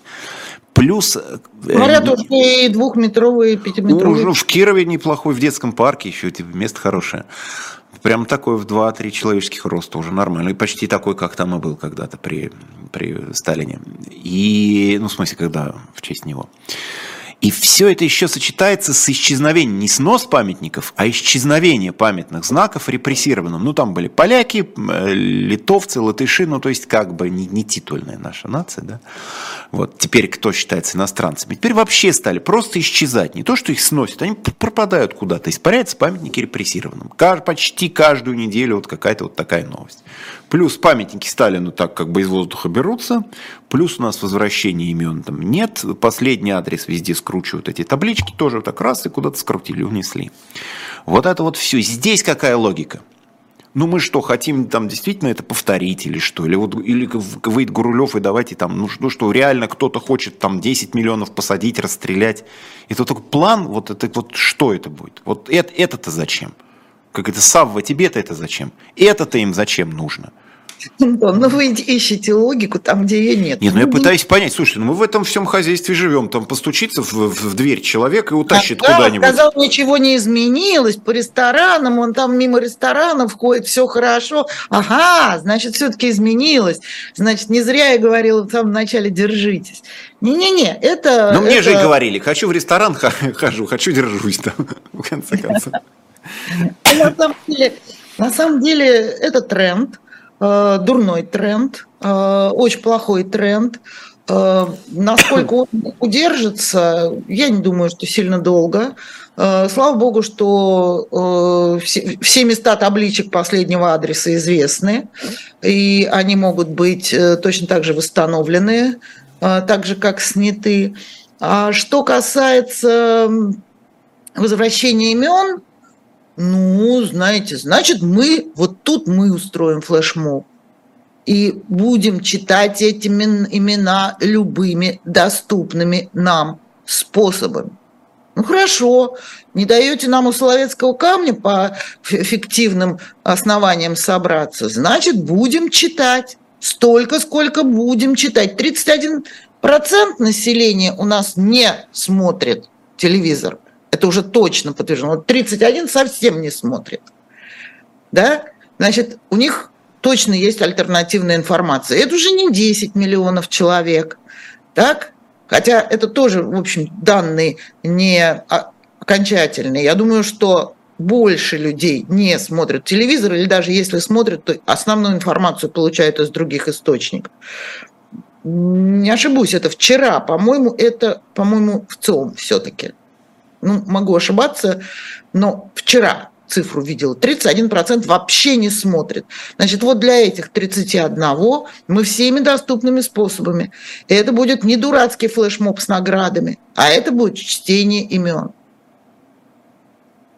Плюс... Э, Говорят, э, уже и двухметровые, пятиметровые. Ну, в Кирове неплохой, в детском парке еще, место хорошее. Прям такой в 2-3 человеческих роста уже нормально. И почти такой, как там и был когда-то при, при Сталине. И, ну, в смысле, когда в честь него. И все это еще сочетается с исчезновением, не снос памятников, а исчезновение памятных знаков репрессированным. Ну, там были поляки, э, литовцы, латыши, ну, то есть, как бы не, не титульная наша нация, да. Вот, теперь кто считается иностранцами? Теперь вообще стали просто исчезать. Не то, что их сносят, они пропадают куда-то, испаряются памятники репрессированным. Почти каждую неделю вот какая-то вот такая новость. Плюс памятники Сталину так как бы из воздуха берутся. Плюс у нас возвращение имен там нет. Последний адрес везде скручивают эти таблички. Тоже вот так раз и куда-то скрутили, унесли. Вот это вот все. Здесь какая логика? Ну мы что, хотим там действительно это повторить или что? Или вот или выйдет Гурулев и давайте там, ну, ну что, реально кто-то хочет там 10 миллионов посадить, расстрелять. Это такой план, вот это вот что это будет? Вот это, это-то зачем? Как это, Савва, тебе-то это зачем? Это-то им зачем нужно? Антон, ну вы ищете логику там, где ее нет. Нет, ну я ну, пытаюсь понять. Слушай, ну мы в этом всем хозяйстве живем. Там постучится в, в, дверь человек и утащит а, куда-нибудь. сказал, ничего не изменилось по ресторанам, он там мимо ресторанов ходит, все хорошо. Ага, значит, все-таки изменилось. Значит, не зря я говорила в самом начале, держитесь. Не-не-не, это... Ну мне это... же и говорили, хочу в ресторан хожу, хочу держусь там, в конце концов. На самом деле, это тренд, дурной тренд, э, очень плохой тренд. Э, насколько он удержится, я не думаю, что сильно долго. Слава богу, что все места табличек последнего адреса известны, и они могут быть точно так же восстановлены, так же, как сняты. А что касается возвращения имен, ну, знаете, значит, мы, вот тут мы устроим флешмоб и будем читать эти имена любыми доступными нам способами. Ну хорошо, не даете нам у Соловецкого камня по фиктивным основаниям собраться, значит, будем читать. столько, сколько будем читать. 31% населения у нас не смотрит телевизор. Это уже точно подтверждено. Вот 31 совсем не смотрит. Да? Значит, у них точно есть альтернативная информация. Это уже не 10 миллионов человек. Так? Хотя это тоже, в общем, данные не окончательные. Я думаю, что больше людей не смотрят телевизор, или даже если смотрят, то основную информацию получают из других источников. Не ошибусь, это вчера, по-моему, это, по-моему, в ЦИОМ все-таки. Ну, могу ошибаться, но вчера цифру видела. 31% вообще не смотрит. Значит, вот для этих 31 мы всеми доступными способами. И это будет не дурацкий флешмоб с наградами, а это будет чтение имен.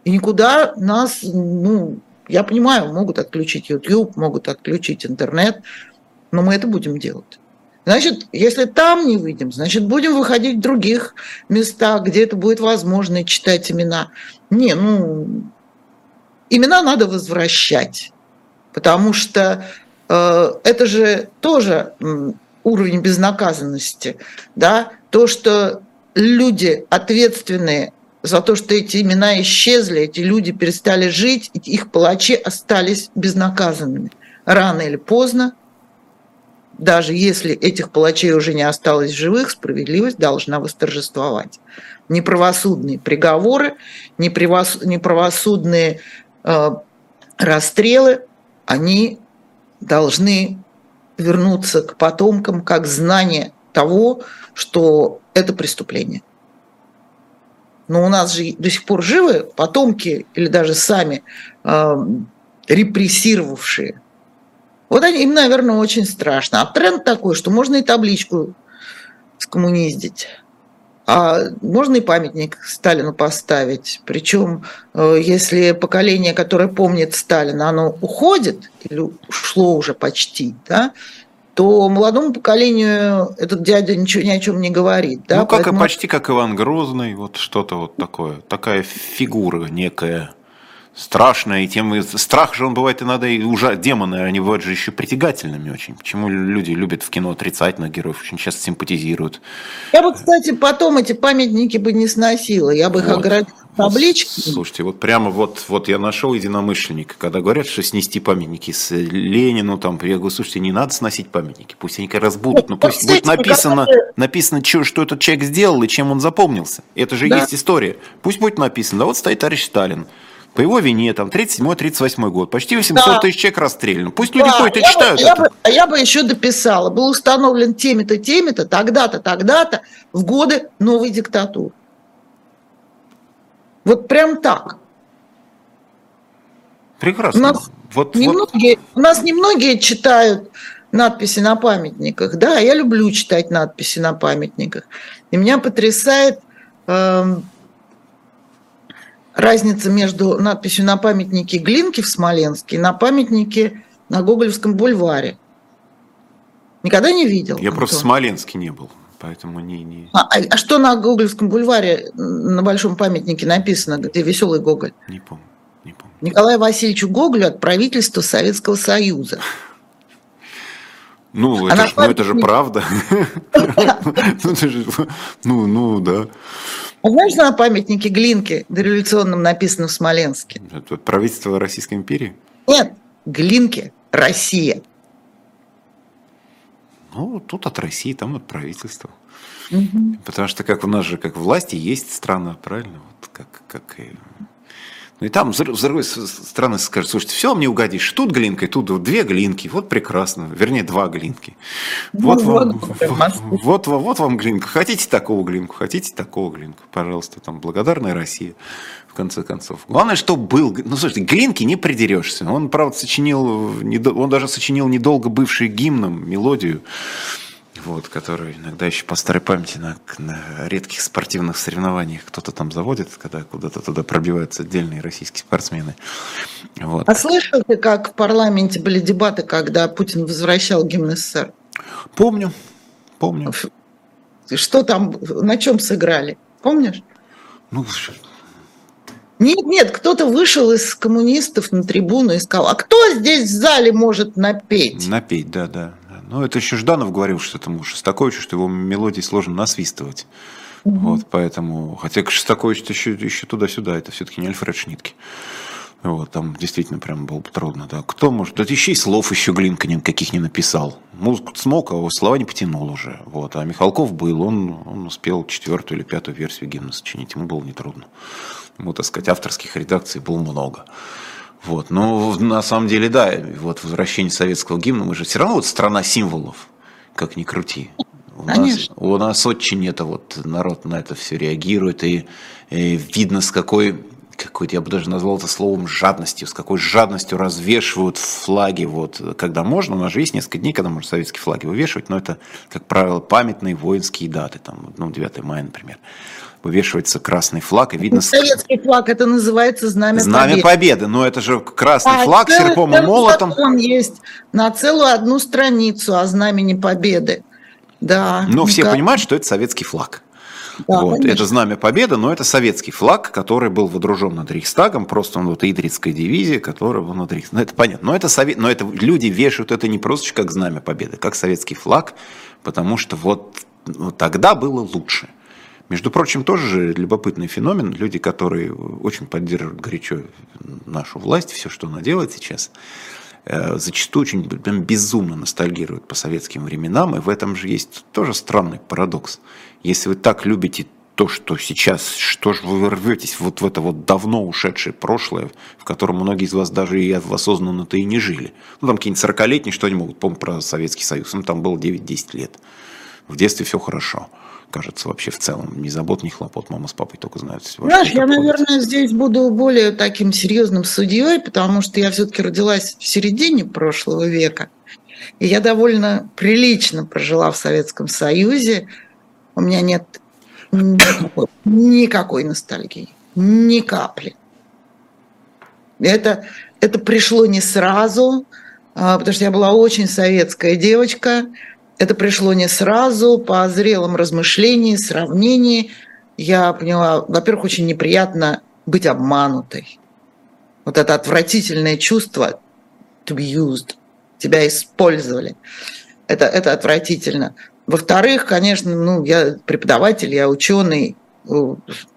И никуда нас, ну, я понимаю, могут отключить YouTube, могут отключить интернет, но мы это будем делать. Значит, если там не выйдем, значит, будем выходить в других местах, где это будет возможно, и читать имена. Не, ну, имена надо возвращать, потому что э, это же тоже уровень безнаказанности, да, то, что люди ответственные за то, что эти имена исчезли, эти люди перестали жить, их палачи остались безнаказанными. Рано или поздно, даже если этих палачей уже не осталось в живых, справедливость должна восторжествовать. Неправосудные приговоры, неправосудные э, расстрелы, они должны вернуться к потомкам как знание того, что это преступление но у нас же до сих пор живы потомки или даже сами э, репрессировавшие. Вот они, им, наверное, очень страшно. А тренд такой, что можно и табличку скоммуниздить. А можно и памятник Сталину поставить. Причем, э, если поколение, которое помнит Сталина, оно уходит, или ушло уже почти, да, то молодому поколению этот дядя ничего ни о чем не говорит. Да? Ну, как Поэтому... почти как Иван Грозный, вот что-то вот такое, такая фигура некая страшная, и тем и страх же он бывает иногда и уже демоны, они бывают же еще притягательными очень. Почему люди любят в кино отрицательных героев, очень часто симпатизируют. Я бы, кстати, потом эти памятники бы не сносила, я бы вот. их оградила таблички. Слушайте, вот прямо вот, вот я нашел единомышленника, когда говорят, что снести памятники с Ленину, там, я говорю, слушайте, не надо сносить памятники, пусть они как раз будут, но пусть будет написано, написано, что, что этот человек сделал и чем он запомнился. Это же да. есть история. Пусть будет написано, да вот стоит товарищ Сталин, по его вине, там, 37-38 год, почти 800 да. тысяч человек расстреляно. Пусть люди да, ходят и читают бы, это. Я бы, я бы еще дописала, был установлен теми-то, теми-то, тогда-то, тогда-то, в годы новой диктатуры. Вот прям так. Прекрасно. У нас, вот, немногие, вот. у нас немногие читают надписи на памятниках. Да, я люблю читать надписи на памятниках. И меня потрясает э, разница между надписью на памятнике Глинки в Смоленске и на памятнике на Гоголевском бульваре. Никогда не видел. Я Антон. просто в Смоленске не был. Поэтому не, не... А, а, а что на Гоголевском бульваре на большом памятнике написано, где веселый Гоголь? Не помню. Не помню. Николаю Васильевичу Гоголю от правительства Советского Союза. Ну, это, ж, ну это же правда. Ну, ну, да. А знаешь, на памятнике Глинки дореволюционном написано в Смоленске? Это правительство Российской империи? Нет, Глинки, Россия. Ну, тут от России, там от правительства. Угу. Потому что как у нас же, как власти, есть страна, правильно? Вот как, как и... Ну и там, с другой стороны, скажут, слушайте, все мне угодишь, тут глинка, и тут две глинки, вот прекрасно, вернее, два глинки. Ну, вот, вам, вот, вот, вот, вот вам глинка, хотите такого глинку, хотите такого глинку, пожалуйста, там, благодарная Россия в конце концов. Главное, что был... Ну, слушайте, Глинки не придерешься. Он, правда, сочинил... Он даже сочинил недолго бывший гимном мелодию, вот, которую иногда еще по старой памяти на, на редких спортивных соревнованиях кто-то там заводит, когда куда-то туда пробиваются отдельные российские спортсмены. Вот. А слышал ты, как в парламенте были дебаты, когда Путин возвращал гимн СССР? Помню, помню. Что там, на чем сыграли? Помнишь? Ну, нет, нет, кто-то вышел из коммунистов на трибуну и сказал, а кто здесь в зале может напеть? Напеть, да, да. Ну, это еще Жданов говорил, что этому Шостаковичу, что его мелодии сложно насвистывать. Угу. Вот, поэтому, хотя Шостакович еще, еще туда-сюда, это все-таки не Альфред Шнитке. Вот, там действительно прям было трудно, да. Кто может? Да еще и слов еще Глинка никаких не написал. Музыку смог, а слова не потянул уже. Вот. А Михалков был, он, он успел четвертую или пятую версию гимна сочинить. Ему было нетрудно. Ему, так сказать, авторских редакций было много. Вот. Но на самом деле, да, вот возвращение советского гимна, мы же все равно вот страна символов, как ни крути. У нас, у нас очень это вот народ на это все реагирует, и, и видно, с какой какой-то, я бы даже назвал это словом жадностью, с какой жадностью развешивают флаги, вот, когда можно, у нас же есть несколько дней, когда можно советские флаги вывешивать, но это, как правило, памятные воинские даты, там, ну, 9 мая, например вывешивается красный флаг, и видно... Советский флаг, это называется Знамя, Знамя Победы. Победы, но это же красный а, флаг с серпом и молотом. Он есть на целую одну страницу о Знамени Победы. Да. Но все как... понимают, что это советский флаг. Да, вот. Это знамя победы, но это советский флаг, который был водружен над Рейхстагом, просто он вот Идрицкая дивизия, которая была над Рейхстагом. Ну, это понятно. Но это, совет... но это люди вешают это не просто как знамя победы, как советский флаг, потому что вот ну, тогда было лучше. Между прочим, тоже же любопытный феномен. Люди, которые очень поддерживают горячо нашу власть, все, что она делает сейчас, э, зачастую очень безумно ностальгируют по советским временам, и в этом же есть тоже странный парадокс. Если вы так любите то, что сейчас, что же вы рветесь вот в это вот давно ушедшее прошлое, в котором многие из вас даже и осознанно-то и не жили. Ну, там какие-нибудь 40-летние, что они могут помнить про Советский Союз? Ну, там было 9-10 лет. В детстве все хорошо кажется, вообще в целом. Ни забот, ни хлопот. Мама с папой только знают. Знаешь, я, наверное, здесь буду более таким серьезным судьей, потому что я все-таки родилась в середине прошлого века. И я довольно прилично прожила в Советском Союзе. У меня нет никакой, никакой ностальгии, ни капли. Это, это пришло не сразу, а, потому что я была очень советская девочка. Это пришло не сразу, по зрелым размышлениям, сравнении. Я поняла, во-первых, очень неприятно быть обманутой. Вот это отвратительное чувство to be used, тебя использовали. Это, это отвратительно. Во-вторых, конечно, ну, я преподаватель, я ученый,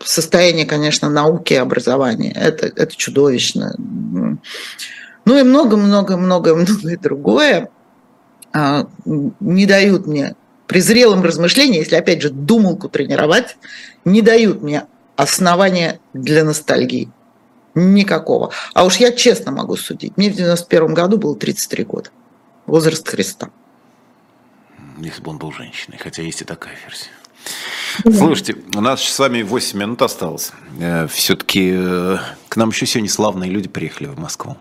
состояние, конечно, науки и образования. Это, это чудовищно. Ну и много-много-много-многое другое не дают мне при зрелом размышлении, если, опять же, думалку тренировать, не дают мне основания для ностальгии. Никакого. А уж я честно могу судить. Мне в 91 году было 33 года. Возраст Христа если бы он был женщиной, хотя есть и такая версия. Слушайте, у нас с вами 8 минут осталось. Э, Все-таки э, к нам еще сегодня славные люди приехали в Москву.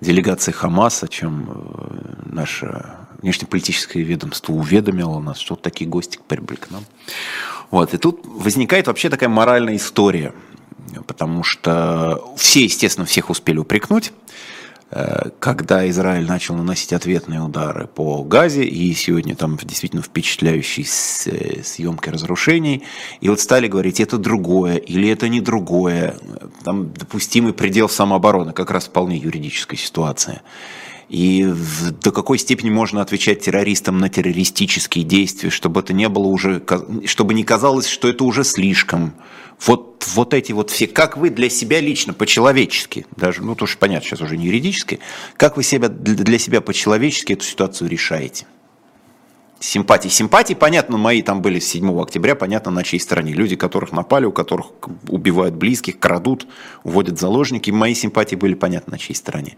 Делегация Хамас, о чем э, наше внешнеполитическое ведомство уведомило нас, что вот такие гости прибыли к нам. Вот, и тут возникает вообще такая моральная история, потому что все, естественно, всех успели упрекнуть, Э, когда Израиль начал наносить ответные удары по Газе, и сегодня там действительно впечатляющие э, съемки разрушений, и вот стали говорить, это другое, или это не другое, там допустимый предел самообороны, как раз вполне юридическая ситуация. И до какой степени можно отвечать террористам на террористические действия, чтобы это не было уже, чтобы не казалось, что это уже слишком, вот, вот эти вот все, как вы для себя лично, по-человечески, даже, ну, тоже понятно, сейчас уже не юридически, как вы себя, для себя по-человечески эту ситуацию решаете? Симпатии. Симпатии, понятно, мои там были с 7 октября, понятно, на чьей стороне. Люди, которых напали, у которых убивают близких, крадут, уводят заложники. Мои симпатии были, понятно, на чьей стороне.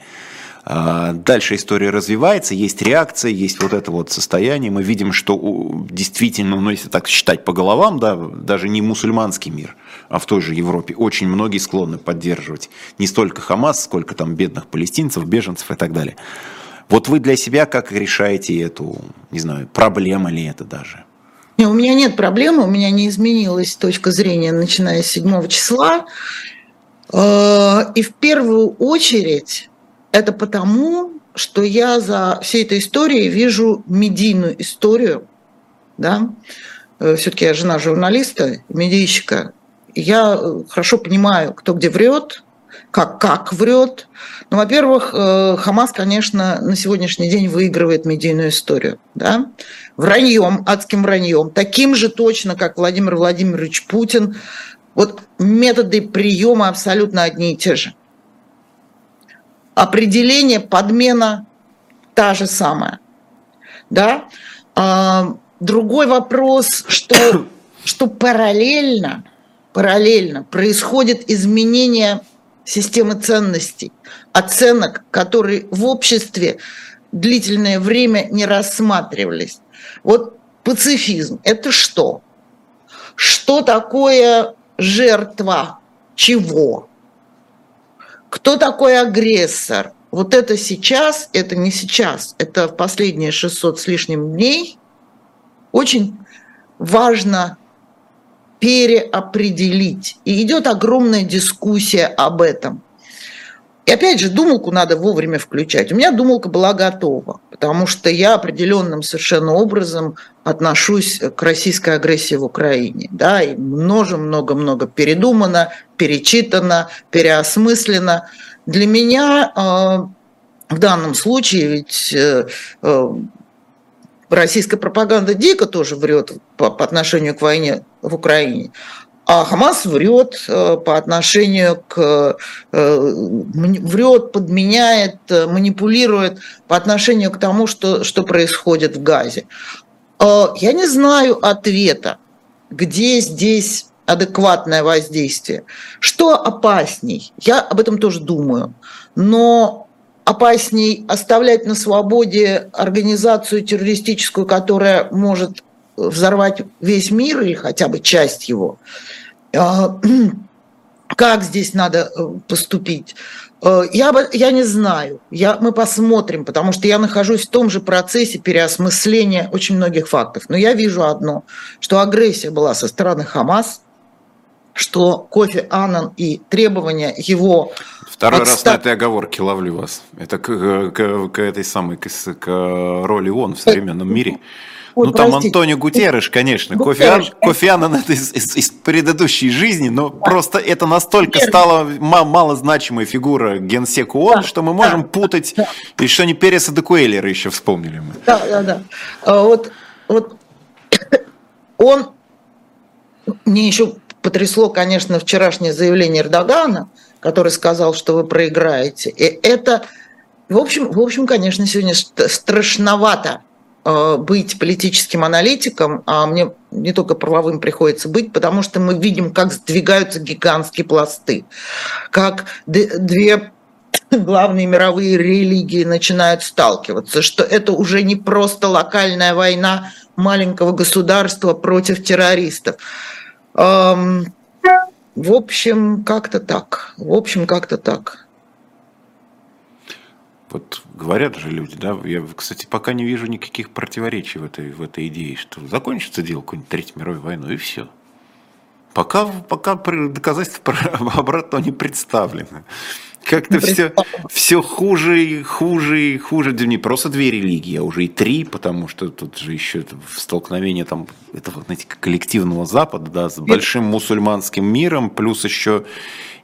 А, дальше история развивается, есть реакция, есть вот это вот состояние. Мы видим, что действительно, ну если так считать по головам, да, даже не мусульманский мир, а в той же Европе очень многие склонны поддерживать не столько Хамас, сколько там бедных палестинцев, беженцев и так далее. Вот вы для себя как решаете эту, не знаю, проблема ли это даже? Не, у меня нет проблемы, у меня не изменилась точка зрения, начиная с 7 числа. Э, и в первую очередь это потому, что я за всей этой историей вижу медийную историю, да, э, все-таки я жена журналиста, медийщика, я э, хорошо понимаю, кто где врет, как, как врет. Ну, во-первых, э, Хамас, конечно, на сегодняшний день выигрывает медийную историю. Да? Враньем, адским враньем, таким же точно, как Владимир Владимирович Путин. Вот методы приема абсолютно одни и те же. Определение, подмена та же самая. Да? А, другой вопрос, что, что параллельно, параллельно происходит изменение системы ценностей, оценок, которые в обществе длительное время не рассматривались. Вот пацифизм – это что? Что такое жертва чего? Кто такой агрессор? Вот это сейчас, это не сейчас, это в последние 600 с лишним дней очень важно переопределить. И идет огромная дискуссия об этом. И опять же, думалку надо вовремя включать. У меня думалка была готова, потому что я определенным совершенно образом отношусь к российской агрессии в Украине. Да, и много-много-много передумано, перечитано, переосмыслено. Для меня э, в данном случае ведь э, э, российская пропаганда дико тоже врет по, по отношению к войне в Украине. А Хамас врет по отношению к... врет, подменяет, манипулирует по отношению к тому, что, что происходит в Газе. Я не знаю ответа, где здесь адекватное воздействие. Что опасней? Я об этом тоже думаю. Но опасней оставлять на свободе организацию террористическую, которая может взорвать весь мир или хотя бы часть его. А, как здесь надо э, поступить? Э, я, я не знаю, я, мы посмотрим, потому что я нахожусь в том же процессе переосмысления очень многих фактов. Но я вижу одно, что агрессия была со стороны Хамас – что Кофи Аннан и требования его... Второй отстав... раз на этой оговорке ловлю вас. Это к, к, к этой самой к, к роли ООН в современном мире. Ой, ну, там простите. Антонио Гутерреш, конечно. Гутерреш. Кофи, Ан, Кофи Аннан это из, из, из предыдущей жизни, но да. просто это настолько Верно. стало малозначимой фигура генсека ООН, да. что мы можем да. путать, да. и что не Переса де Куэллера еще вспомнили мы. Да, да, да. А вот, вот он мне еще потрясло, конечно, вчерашнее заявление Эрдогана, который сказал, что вы проиграете. И это, в общем, в общем, конечно, сегодня страшновато быть политическим аналитиком, а мне не только правовым приходится быть, потому что мы видим, как сдвигаются гигантские пласты, как две главные мировые религии начинают сталкиваться, что это уже не просто локальная война маленького государства против террористов, в общем, как-то так. В общем, как-то так. Вот говорят же люди, да, я, кстати, пока не вижу никаких противоречий в этой, в этой идее, что закончится дело какой-нибудь Третьей мировой войной, и все. Пока, пока доказательства обратного не представлены. Как-то все, все хуже и хуже и хуже. Не просто две религии, а уже и три, потому что тут же еще столкновение там этого, знаете, коллективного Запада, да, с большим мусульманским миром, плюс еще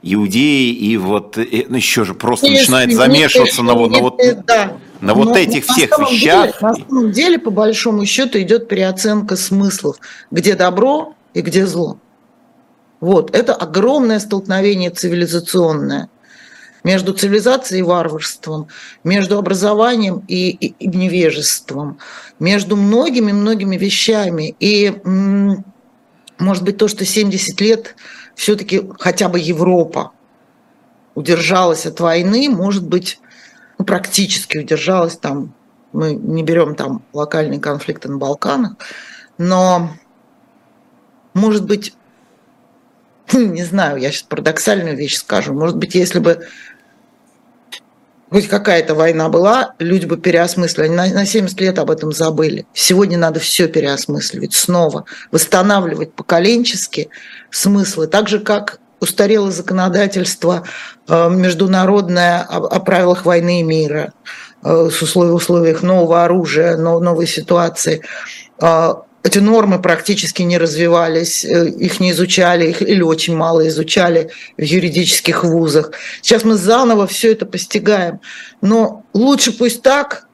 иудеи, и вот и, ну, еще же просто Если начинает замешиваться на, на, вот, да. на вот этих всех вещах. Деле, на самом деле, по большому счету, идет переоценка смыслов, где добро и где зло. Вот, это огромное столкновение цивилизационное между цивилизацией и варварством, между образованием и, и, и невежеством, между многими-многими вещами. И, может быть, то, что 70 лет все-таки хотя бы Европа удержалась от войны, может быть, ну, практически удержалась там, мы не берем там локальные конфликты на Балканах, но, может быть, не знаю, я сейчас парадоксальную вещь скажу, может быть, если бы хоть какая-то война была, люди бы переосмыслили. Они на 70 лет об этом забыли. Сегодня надо все переосмысливать снова, восстанавливать поколенчески смыслы, так же, как устарело законодательство э, международное о правилах войны и мира, э, с условиях, условиях нового оружия, новой ситуации. Эти нормы практически не развивались, э, их не изучали, их или очень мало изучали в юридических вузах. Сейчас мы заново все это постигаем. Но лучше пусть так,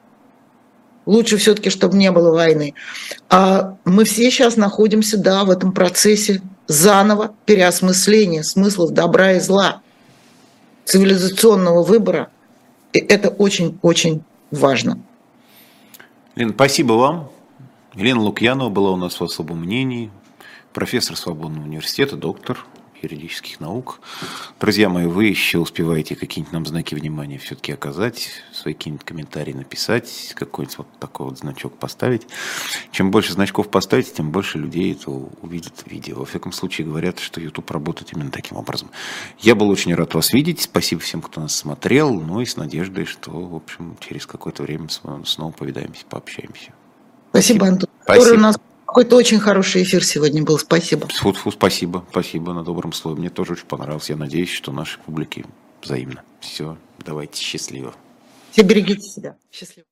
лучше все-таки, чтобы не было войны. А мы все сейчас находимся, да, в этом процессе заново переосмысления смыслов добра и зла, цивилизационного выбора. И это очень-очень важно. Лена, спасибо вам. Елена Лукьянова была у нас в особом мнении, профессор Свободного университета, доктор юридических наук. Друзья мои, вы еще успеваете какие-нибудь нам знаки внимания все-таки оказать, свои какие-нибудь комментарии написать, какой-нибудь вот такой вот значок поставить. Чем больше значков поставите, тем больше людей это увидят видео. Во всяком случае, говорят, что YouTube работает именно таким образом. Я был очень рад вас видеть. Спасибо всем, кто нас смотрел. Ну и с надеждой, что, в общем, через какое-то время снова повидаемся, пообщаемся. Спасибо, Антон. Спасибо. у нас какой-то очень хороший эфир сегодня был. Спасибо. Фу -фу, спасибо, спасибо на добром слове. Мне тоже очень понравился. Я надеюсь, что наши публики взаимно. Все, давайте, счастливо. Все берегите себя. Счастливо.